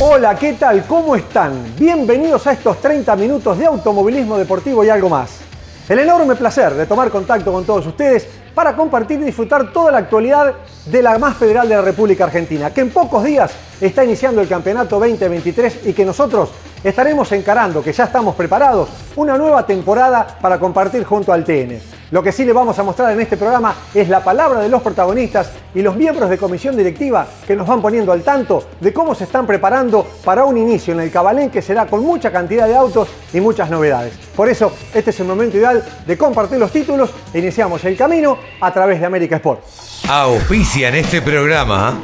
Hola, ¿qué tal? ¿Cómo están? Bienvenidos a estos 30 minutos de automovilismo deportivo y algo más. El enorme placer de tomar contacto con todos ustedes para compartir y disfrutar toda la actualidad de la más federal de la República Argentina, que en pocos días está iniciando el campeonato 2023 y que nosotros estaremos encarando, que ya estamos preparados, una nueva temporada para compartir junto al TN. Lo que sí le vamos a mostrar en este programa es la palabra de los protagonistas y los miembros de comisión directiva que nos van poniendo al tanto de cómo se están preparando para un inicio en el Cabalén que será con mucha cantidad de autos y muchas novedades. Por eso, este es el momento ideal de compartir los títulos e iniciamos el camino a través de América Sport. Auspicia en este programa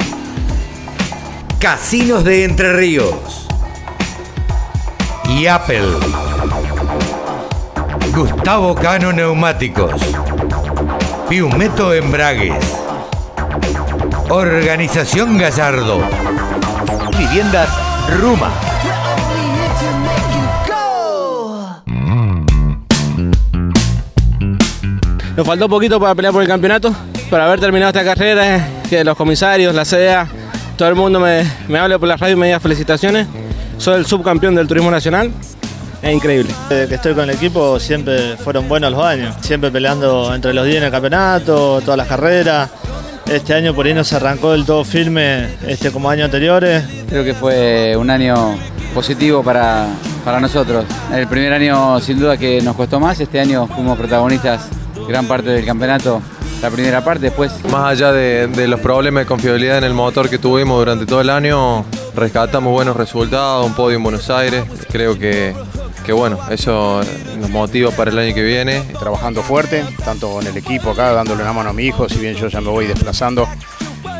Casinos de Entre Ríos y Apple. Gustavo Cano Neumáticos. Piumeto Embragues. Organización Gallardo. Viviendas Ruma. Nos faltó poquito para pelear por el campeonato, para haber terminado esta carrera, que los comisarios, la CEA, todo el mundo me, me hable por la radio y me diga felicitaciones. Soy el subcampeón del turismo nacional es increíble. Desde que estoy con el equipo siempre fueron buenos los años, siempre peleando entre los 10 en el campeonato, todas las carreras. Este año por ahí no se arrancó del todo firme este, como años anteriores. Creo que fue un año positivo para, para nosotros. El primer año sin duda que nos costó más, este año fuimos protagonistas gran parte del campeonato la primera parte, después. Más allá de, de, los problemas de confiabilidad en el motor que tuvimos durante todo el año, rescatamos buenos resultados, un podio en Buenos Aires. Creo que que bueno, eso nos motiva para el año que viene. Trabajando fuerte, tanto en el equipo acá, dándole una mano a mi hijo, si bien yo ya me voy desplazando,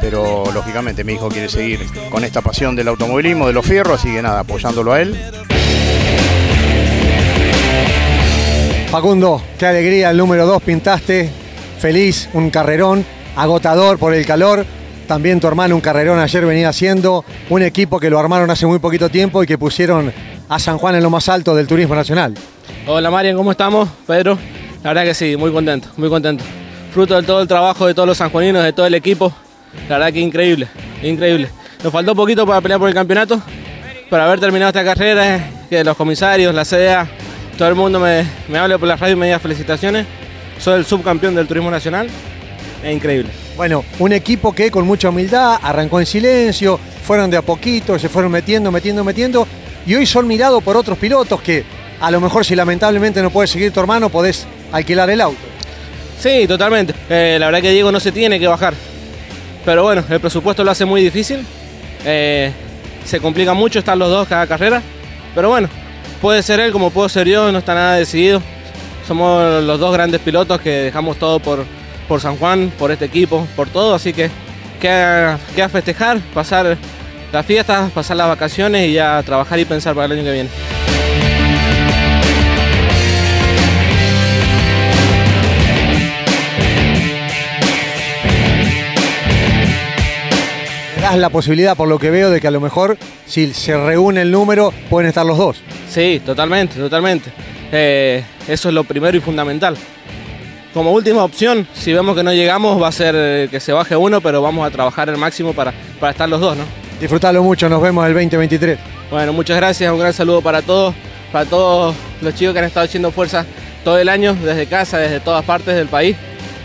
pero lógicamente mi hijo quiere seguir con esta pasión del automovilismo, de los fierros, así que nada, apoyándolo a él. Facundo, qué alegría, el número 2 pintaste, feliz, un carrerón, agotador por el calor. También tu hermano un carrerón ayer venía haciendo, un equipo que lo armaron hace muy poquito tiempo y que pusieron a San Juan en lo más alto del turismo nacional. Hola Marian, ¿cómo estamos? Pedro, la verdad que sí, muy contento, muy contento. Fruto de todo el trabajo de todos los sanjuaninos, de todo el equipo, la verdad que increíble, increíble. Nos faltó poquito para pelear por el campeonato, para haber terminado esta carrera, que los comisarios, la CEA, todo el mundo me, me hable por la radio y me diga felicitaciones. Soy el subcampeón del turismo nacional, es increíble. Bueno, un equipo que con mucha humildad arrancó en silencio, fueron de a poquito, se fueron metiendo, metiendo, metiendo y hoy son mirados por otros pilotos que a lo mejor si lamentablemente no puedes seguir tu hermano podés alquilar el auto. Sí, totalmente. Eh, la verdad que Diego no se tiene que bajar. Pero bueno, el presupuesto lo hace muy difícil. Eh, se complica mucho estar los dos cada carrera. Pero bueno, puede ser él como puedo ser yo, no está nada decidido. Somos los dos grandes pilotos que dejamos todo por, por San Juan, por este equipo, por todo. Así que queda, queda festejar, pasar las fiestas, pasar las vacaciones y ya trabajar y pensar para el año que viene. das la posibilidad, por lo que veo, de que a lo mejor, si se reúne el número, pueden estar los dos. Sí, totalmente, totalmente. Eh, eso es lo primero y fundamental. Como última opción, si vemos que no llegamos, va a ser que se baje uno, pero vamos a trabajar el máximo para, para estar los dos, ¿no? Disfrutalo mucho, nos vemos el 2023. Bueno, muchas gracias, un gran saludo para todos, para todos los chicos que han estado haciendo fuerza todo el año, desde casa, desde todas partes del país.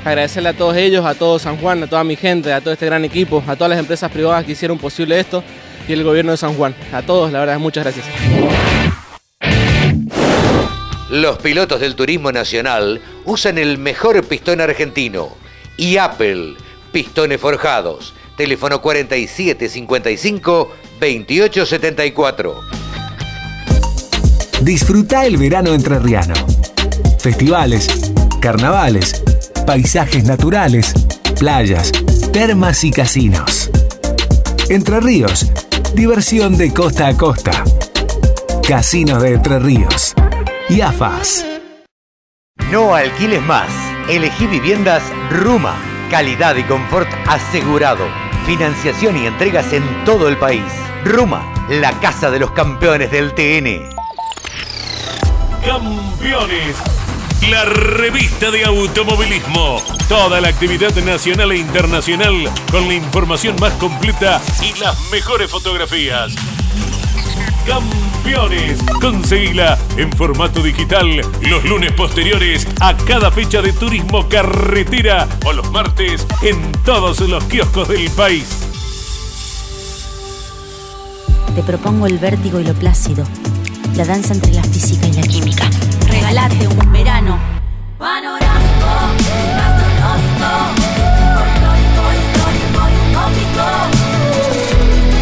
Agradecerle a todos ellos, a todo San Juan, a toda mi gente, a todo este gran equipo, a todas las empresas privadas que hicieron posible esto y el gobierno de San Juan. A todos, la verdad, muchas gracias. Los pilotos del turismo nacional usan el mejor pistón argentino y Apple, pistones forjados teléfono 4755 2874. Disfruta el verano entrerriano. Festivales, carnavales, paisajes naturales, playas, termas y casinos. Entre Ríos, diversión de costa a costa. Casinos de Entre Ríos. Y AFAS. No alquiles más. Elegí viviendas Ruma. Calidad y confort asegurado. Financiación y entregas en todo el país. Ruma, la casa de los campeones del TN. Campeones. La revista de automovilismo. Toda la actividad nacional e internacional con la información más completa y las mejores fotografías. Campeones. Conseguila en formato digital los lunes posteriores a cada fecha de turismo carretera o los martes en todos los kioscos del país. Te propongo el vértigo y lo plácido, la danza entre la física y la química. Regalate un verano panorámico, gastronómico, folclórico, histórico y utópico.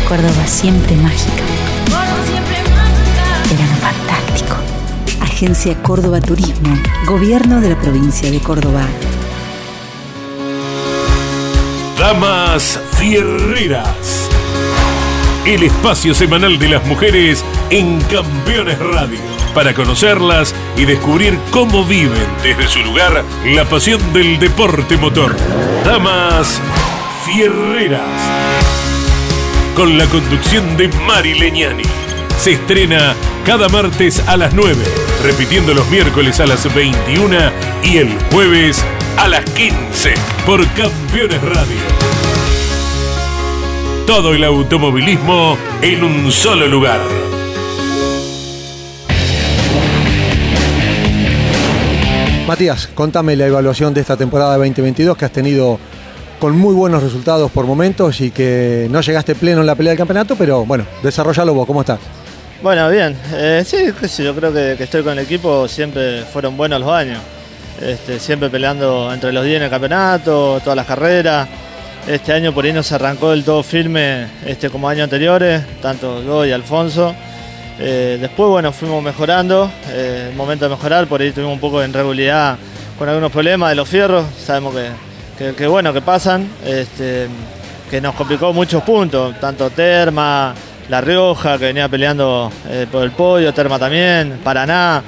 Córdoba siempre mágica. Agencia Córdoba Turismo, Gobierno de la provincia de Córdoba. Damas Fierreras. El espacio semanal de las mujeres en Campeones Radio. Para conocerlas y descubrir cómo viven desde su lugar la pasión del deporte motor. Damas Fierreras. Con la conducción de Mari Leñani. Se estrena cada martes a las 9, repitiendo los miércoles a las 21 y el jueves a las 15 por Campeones Radio. Todo el automovilismo en un solo lugar. Matías, contame la evaluación de esta temporada 2022 que has tenido con muy buenos resultados por momentos y que no llegaste pleno en la pelea del campeonato, pero bueno, desarrollalo vos, ¿cómo estás? Bueno, bien. Eh, sí, yo creo que, que estoy con el equipo, siempre fueron buenos los años. Este, siempre peleando entre los 10 en el campeonato, todas las carreras. Este año por ahí no se arrancó del todo firme este, como años anteriores, tanto yo y Alfonso. Eh, después, bueno, fuimos mejorando, eh, momento de mejorar, por ahí tuvimos un poco de irregularidad con algunos problemas de los fierros, sabemos que, que- que bueno, que pasan, este, que nos complicó muchos puntos, tanto Terma, La Rioja, que venía peleando eh, por el podio, Terma también, Paraná,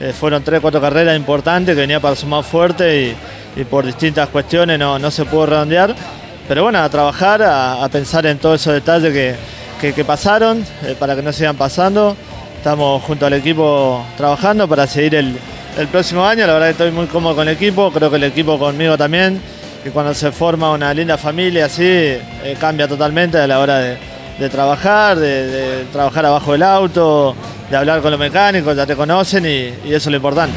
eh, fueron tres, cuatro carreras importantes que venía para sumar fuerte y, por distintas cuestiones no, no se pudo redondear. Pero bueno, a trabajar, a, pensar en todos esos detalles que, que- pasaron, eh, para que no sigan pasando. Estamos junto al equipo trabajando para seguir el, el próximo año. La verdad que estoy muy cómodo con el equipo, creo que el equipo conmigo también. Y cuando se forma una linda familia así, cambia totalmente a la hora de, de trabajar, de, de trabajar abajo del auto, de hablar con los mecánicos, ya te conocen y, y eso es lo importante.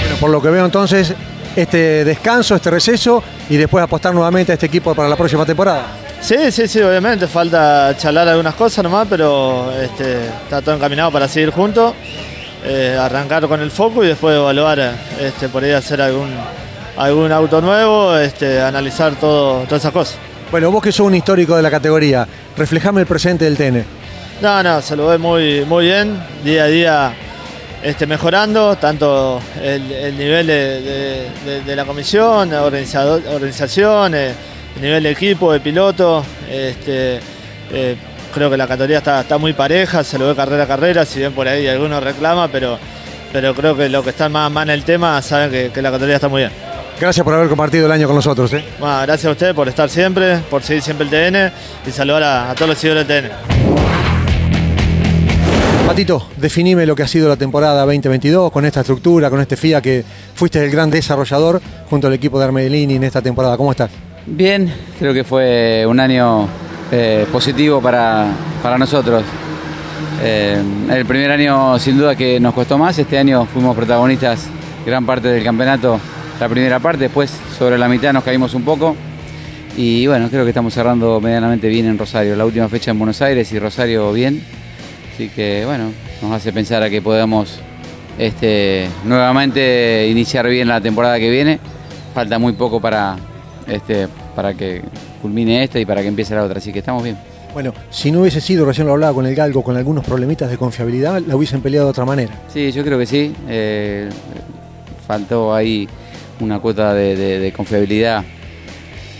Bueno, por lo que veo entonces, este descanso, este receso y después apostar nuevamente a este equipo para la próxima temporada. Sí, sí, sí, obviamente. Falta charlar algunas cosas nomás, pero este, está todo encaminado para seguir juntos, eh, arrancar con el foco y después evaluar, este, por ahí hacer algún, algún auto nuevo, este, analizar todo, todas esas cosas. Bueno, vos que sos un histórico de la categoría, reflejame el presente del TN. No, no, se lo ve muy, muy bien, día a día este, mejorando, tanto el, el nivel de, de- de- de la comisión, organización, el nivel de equipo, de piloto. Este, eh, creo que la categoría está, está muy pareja, se lo ve carrera a carrera, si bien por ahí algunos reclama, pero, pero creo que los que están más, más en el tema saben que, que la categoría está muy bien. Gracias por haber compartido el año con nosotros. ¿eh? Bueno, gracias a ustedes por estar siempre, por seguir siempre el TN y saludar a, a todos los seguidores del TN. Patito, definime lo que ha sido la temporada 2022 con esta estructura, con este FIA que fuiste el gran desarrollador junto al equipo de Armellini en esta temporada. ¿Cómo estás? Bien, creo que fue un año eh, positivo para, para nosotros. Eh, el primer año sin duda que nos costó más, este año fuimos protagonistas gran parte del campeonato, la primera parte, después sobre la mitad nos caímos un poco. Y bueno, creo que estamos cerrando medianamente bien en Rosario, la última fecha en Buenos Aires y Rosario bien, así que bueno, nos hace pensar a que podamos este, nuevamente iniciar bien la temporada que viene, falta muy poco para, este, para que culmine esta y para que empiece la otra, así que estamos bien. Bueno, si no hubiese sido, recién lo hablaba con el Galgo, con algunos problemitas de confiabilidad, la hubiesen peleado de otra manera. Sí, yo creo que sí. eh, faltó ahí una cuota de, de- de confiabilidad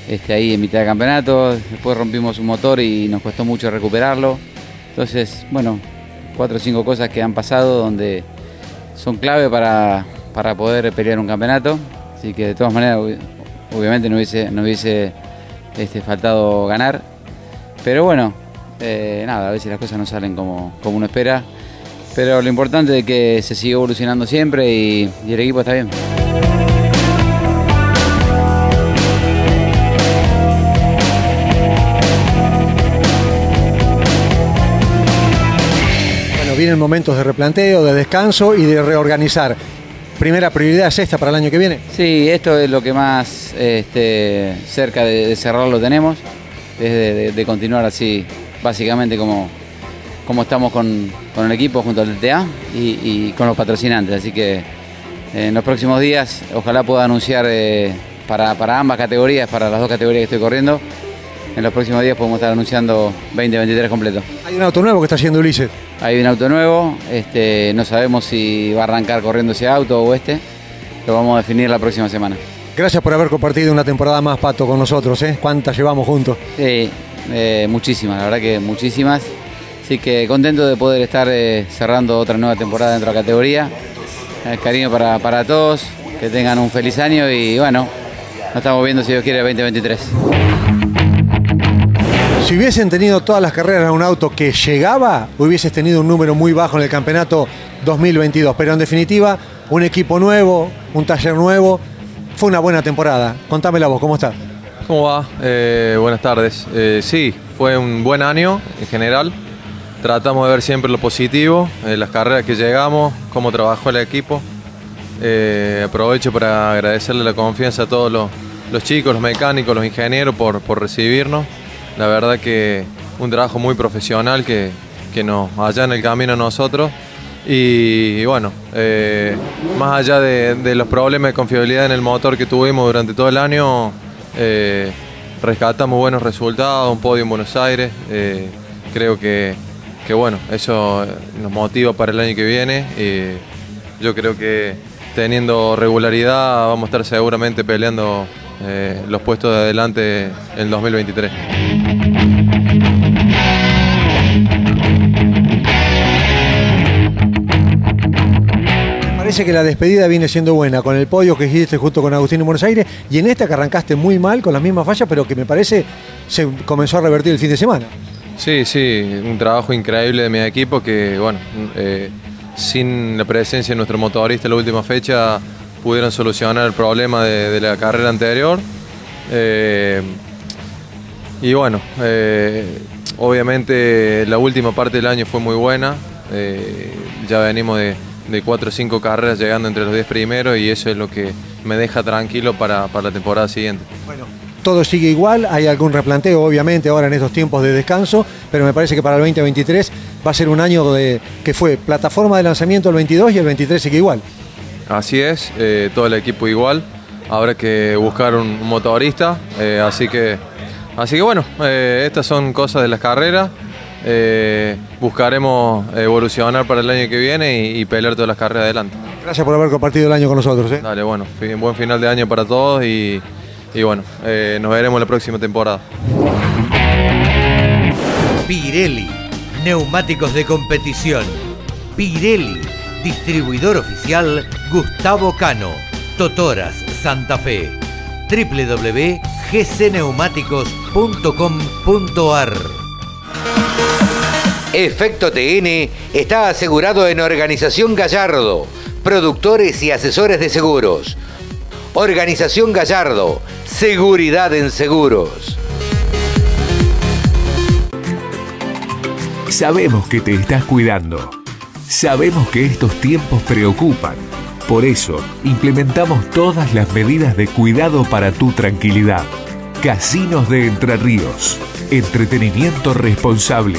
este, ahí en mitad de campeonato. Después rompimos un motor y nos costó mucho recuperarlo. Entonces, bueno, cuatro o cinco cosas que han pasado donde son clave para, para poder pelear un campeonato. Así que de todas maneras, ob- obviamente no hubiese, no hubiese este, faltado ganar. Pero bueno, eh, nada, a veces las cosas no salen como, como uno espera. Pero lo importante es que se sigue evolucionando siempre y, y el equipo está bien. Bueno, vienen momentos de replanteo, de descanso y de reorganizar. Primera prioridad es esta para el año que viene. Sí, esto es lo que más este, cerca de, de cerrarlo tenemos, es de, continuar así, básicamente como, como estamos con, con el equipo junto al DTA y, con los patrocinantes. Así que eh, en los próximos días ojalá pueda anunciar eh, para ambas categorías, para las dos categorías que estoy corriendo, en los próximos días podemos estar anunciando 2023 completo. Hay un auto nuevo que está haciendo Ulises. Hay un auto nuevo, este, no sabemos si va a arrancar corriendo ese auto o este, lo vamos a definir la próxima semana. Gracias por haber compartido una temporada más, Pato, con nosotros. ¿eh? ¿Cuántas llevamos juntos? Sí, eh, muchísimas, la verdad que muchísimas. Así que contento de poder estar eh, cerrando otra nueva temporada dentro de la categoría. Cariño para, para todos, que tengan un feliz año y bueno, nos estamos viendo si Dios quiere el 2023. Si hubiesen tenido todas las carreras en un auto que llegaba, hubieses tenido un número muy bajo en el campeonato 2022. Pero en definitiva, un equipo nuevo, un taller nuevo. Fue una buena temporada. Contámela vos, ¿cómo estás? ¿Cómo va? Eh, buenas tardes. Eh, sí, fue un buen año en general. Tratamos de ver siempre lo positivo, eh, las carreras que llegamos, cómo trabajó el equipo. Aprovecho para agradecerle la confianza a todos los, chicos, los mecánicos, los ingenieros por recibirnos. La verdad que un trabajo muy profesional que, que nos allá en el camino a nosotros. Y, bueno, eh, más allá de, los problemas de confiabilidad en el motor que tuvimos durante todo el año, eh, rescatamos buenos resultados, un podio en Buenos Aires. eh, creo que, que bueno, eso nos motiva para el año que viene. y yo creo que teniendo regularidad vamos a estar seguramente peleando eh, los puestos de adelante en el 2023. Parece que la despedida viene siendo buena, con el podio que hiciste justo con Agustín en Buenos Aires y en esta que arrancaste muy mal, con las mismas fallas, pero que me parece se comenzó a revertir el fin de semana. Sí, sí, un trabajo increíble de mi equipo que, bueno, eh, sin la presencia de nuestro motorista en la última fecha pudieron solucionar el problema de, la carrera anterior. Eh, y bueno, eh, obviamente la última parte del año fue muy buena. ya venimos de, de cuatro o cinco carreras llegando entre los 10 primeros y eso es lo que me deja tranquilo para, para la temporada siguiente. Todo sigue igual, hay algún replanteo obviamente ahora en estos tiempos de descanso, pero me parece que para el 2023 va a ser un año de, que fue plataforma de lanzamiento el 22 y el 23 sigue igual. Así es, eh, todo el equipo igual. Habrá que buscar un, un motorista, eh, así que, así que bueno, eh, estas son cosas de las carreras. Eh, buscaremos evolucionar para el año que viene y, y pelear todas las carreras adelante. Gracias por haber compartido el año con nosotros. ¿eh? Dale, bueno, buen final de año para todos y, y bueno, eh, nos veremos la próxima temporada. Pirelli, neumáticos de competición. Pirelli, distribuidor oficial Gustavo Cano, Totoras, Santa Fe. www.gcneumáticos.com.ar Efecto TN está asegurado en Organización Gallardo, productores y asesores de seguros. Organización Gallardo, seguridad en seguros. Sabemos que te estás cuidando. Sabemos que estos tiempos preocupan. Por eso, implementamos todas las medidas de cuidado para tu tranquilidad. Casinos de Entre Ríos. Entretenimiento responsable.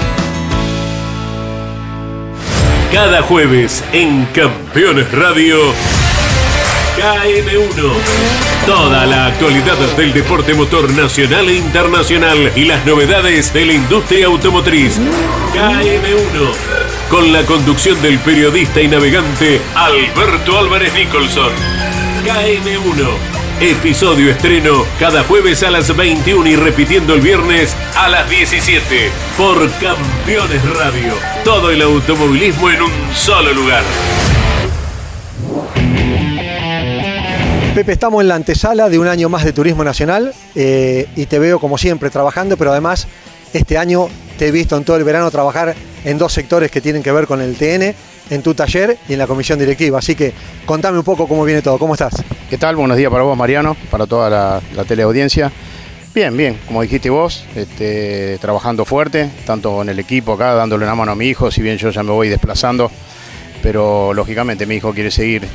Cada jueves en Campeones Radio, KM1. Toda la actualidad del deporte motor nacional e internacional y las novedades de la industria automotriz. KM1. Con la conducción del periodista y navegante Alberto Álvarez Nicholson. KM1 Episodio estreno cada jueves a las 21 y repitiendo el viernes a las 17 por Campeones Radio. Todo el automovilismo en un solo lugar. Pepe, estamos en la antesala de un año más de Turismo Nacional eh, y te veo como siempre trabajando, pero además este año te he visto en todo el verano trabajar en dos sectores que tienen que ver con el TN en tu taller y en la comisión directiva. Así que contame un poco cómo viene todo, ¿cómo estás? ¿Qué tal? Buenos días para vos, Mariano, para toda la, teleaudiencia. Bien, bien, como dijiste vos, este, trabajando fuerte, tanto en el equipo acá, dándole una mano a mi hijo, si bien yo ya me voy desplazando, pero lógicamente mi hijo quiere seguir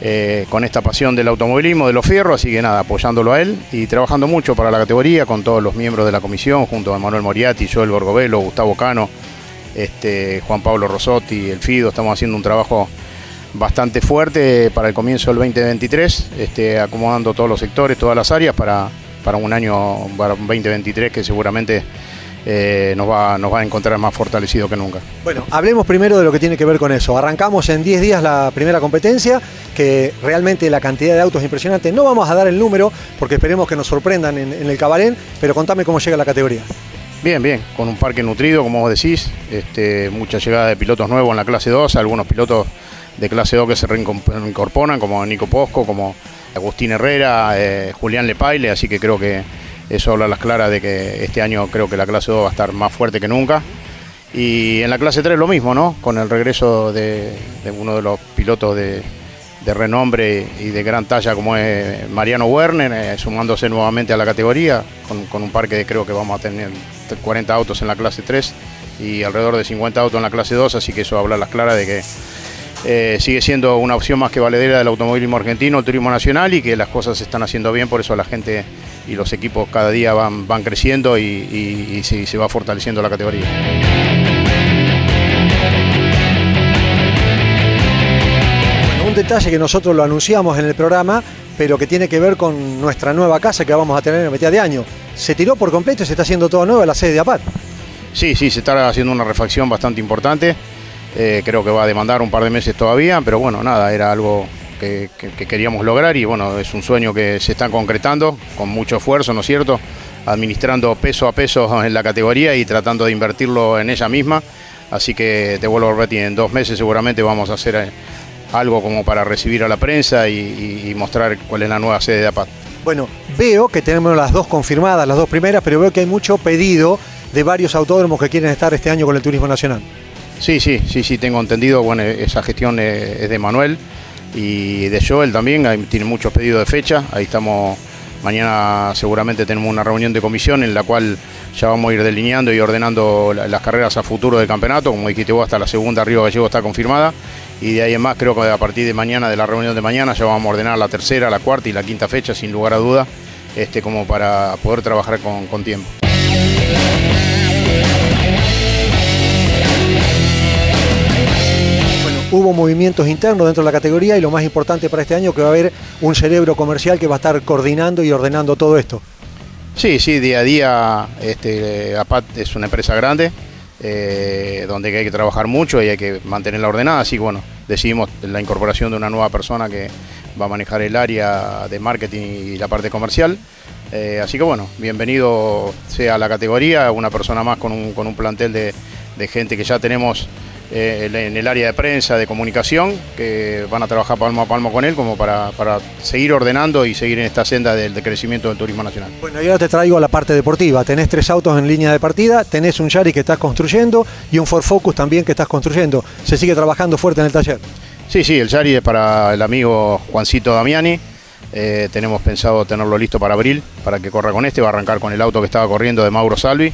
eh, con esta pasión del automovilismo, de los fierros, así que nada, apoyándolo a él y trabajando mucho para la categoría con todos los miembros de la comisión, junto a Manuel Moriati, Joel Borgovelo, Gustavo Cano, este, Juan Pablo Rosotti, el FIDO, estamos haciendo un trabajo bastante fuerte para el comienzo del 2023, este, acomodando todos los sectores, todas las áreas para, para un año, para un 2023 que seguramente eh, nos, va, nos va a encontrar más fortalecido que nunca. Bueno, hablemos primero de lo que tiene que ver con eso. Arrancamos en 10 días la primera competencia, que realmente la cantidad de autos es impresionante. No vamos a dar el número porque esperemos que nos sorprendan en, en el cabaret, pero contame cómo llega la categoría. Bien, bien, con un parque nutrido, como vos decís, este, mucha llegada de pilotos nuevos en la clase 2, algunos pilotos de clase 2 que se reincorporan, como Nico Posco, como Agustín Herrera, eh, Julián Lepaile, así que creo que eso habla a las claras de que este año creo que la clase 2 va a estar más fuerte que nunca. Y en la clase 3 lo mismo, ¿no? Con el regreso de uno de los pilotos de, de renombre y de gran talla como es Mariano Werner, eh, sumándose nuevamente a la categoría, con, un parque de creo que vamos a tener 40 autos en la clase 3 y alrededor de 50 autos en la clase 2, así que eso habla a las claras de que eh, sigue siendo una opción más que valedera del automovilismo argentino, el turismo nacional y que las cosas se están haciendo bien, por eso la gente y los equipos cada día van, van creciendo y, se va fortaleciendo la categoría. un detalle que nosotros lo anunciamos en el programa, pero que tiene que ver con nuestra nueva casa que vamos a tener en mitad de año. ¿Se tiró por completo y se está haciendo todo nuevo la sede de APAT? Sí, sí, se está haciendo una refacción bastante importante. Eh, creo que va a demandar un par de meses todavía, pero bueno, nada, era algo que, queríamos lograr y bueno, es un sueño que se está concretando con mucho esfuerzo, ¿no es cierto? Administrando peso a peso en la categoría y tratando de invertirlo en ella misma. Así que te vuelvo a repetir, en dos meses seguramente vamos a hacer eh, algo como para recibir a la prensa y, mostrar cuál es la nueva sede de APAT. Bueno, veo que tenemos las dos confirmadas, las dos primeras, pero veo que hay mucho pedido de varios autódromos que quieren estar este año con el turismo nacional. Sí, sí, sí, sí, tengo entendido. Bueno, esa gestión es de Manuel y de Joel también. Tiene muchos pedidos de fecha. Ahí estamos. Mañana seguramente tenemos una reunión de comisión en la cual ya vamos a ir delineando y ordenando las carreras a futuro del campeonato. Como dijiste vos, hasta la segunda Río Gallego está confirmada y de ahí en más creo que a partir de mañana, de la reunión de mañana, ya vamos a ordenar la tercera, la cuarta y la quinta fecha, sin lugar a duda, este, como para poder trabajar con, tiempo. Hubo movimientos internos dentro de la categoría y lo más importante para este año que va a haber un cerebro comercial que va a estar coordinando y ordenando todo esto. Sí, sí, día a día este, APAT es una empresa grande, eh, donde hay que trabajar mucho y hay que mantenerla ordenada, así que bueno, decidimos la incorporación de una nueva persona que va a manejar el área de marketing y la parte comercial. Eh, así que bueno, bienvenido sea la categoría, una persona más con un, con un plantel de gente que ya tenemos eh, en el área de prensa, de comunicación, que van a trabajar palmo a palmo con él como para, seguir ordenando y seguir en esta senda del crecimiento del turismo nacional. Bueno, y ahora te traigo a la parte deportiva. Tenés tres autos en línea de partida, tenés un Yari que estás construyendo y un Ford Focus también que estás construyendo. ¿Se sigue trabajando fuerte en el taller? Sí, sí, el Yari es para el amigo Juancito Damiani. Eh, tenemos pensado tenerlo listo para abril, para que corra con este. Va a arrancar con el auto que estaba corriendo de Mauro Salvi.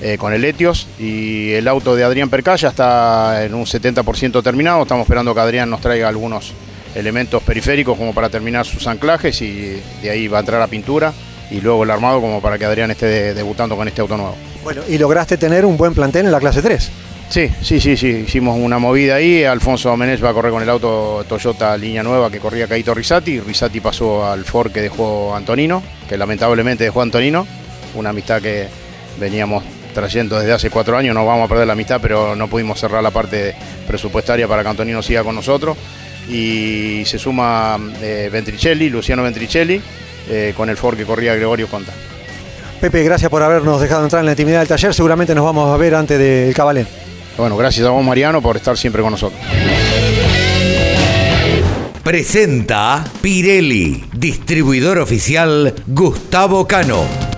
Eh, con el Etios y el auto de Adrián Percaya está en un 70% terminado. Estamos esperando que Adrián nos traiga algunos elementos periféricos como para terminar sus anclajes y de ahí va a entrar la pintura y luego el armado como para que Adrián esté de- debutando con este auto nuevo. Bueno, y lograste tener un buen plantel en la clase 3. Sí, sí, sí, sí, hicimos una movida ahí, Alfonso Domenech va a correr con el auto Toyota línea nueva que corría Caito Risati, Risati pasó al Ford que dejó Antonino, que lamentablemente dejó Antonino, una amistad que veníamos trayendo desde hace cuatro años, no vamos a perder la amistad, pero no pudimos cerrar la parte presupuestaria para que Antonino siga con nosotros. Y se suma eh, Ventricelli, Luciano Ventricelli, eh, con el Ford que corría Gregorio Conta. Pepe, gracias por habernos dejado entrar en la intimidad del taller. Seguramente nos vamos a ver antes del Cabalén. Bueno, gracias a vos Mariano por estar siempre con nosotros. Presenta Pirelli, distribuidor oficial Gustavo Cano.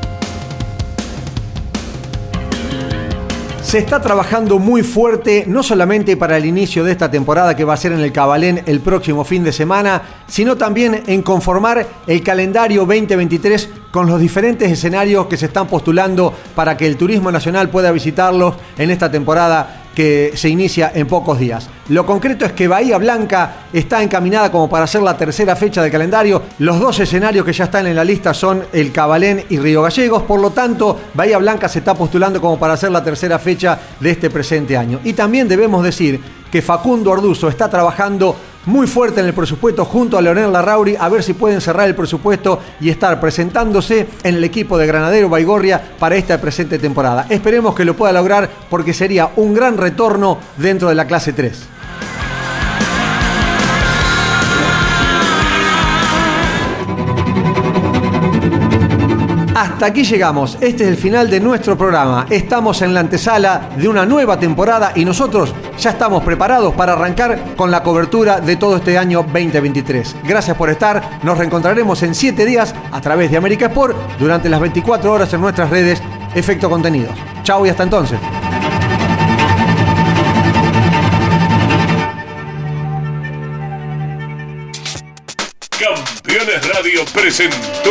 Se está trabajando muy fuerte, no solamente para el inicio de esta temporada que va a ser en el Cabalén el próximo fin de semana, sino también en conformar el calendario 2023 con los diferentes escenarios que se están postulando para que el turismo nacional pueda visitarlos en esta temporada que se inicia en pocos días. Lo concreto es que Bahía Blanca está encaminada como para hacer la tercera fecha del calendario. Los dos escenarios que ya están en la lista son el Cabalén y Río Gallegos. Por lo tanto, Bahía Blanca se está postulando como para hacer la tercera fecha de este presente año. Y también debemos decir que Facundo Arduzo está trabajando muy fuerte en el presupuesto junto a Leonel Larrauri a ver si pueden cerrar el presupuesto y estar presentándose en el equipo de Granadero Baigorria para esta presente temporada. Esperemos que lo pueda lograr porque sería un gran retorno dentro de la clase 3. Aquí llegamos. Este es el final de nuestro programa. Estamos en la antesala de una nueva temporada y nosotros ya estamos preparados para arrancar con la cobertura de todo este año 2023. Gracias por estar. Nos reencontraremos en 7 días a través de América Sport durante las 24 horas en nuestras redes Efecto Contenidos. Chao y hasta entonces. Campeones Radio presentó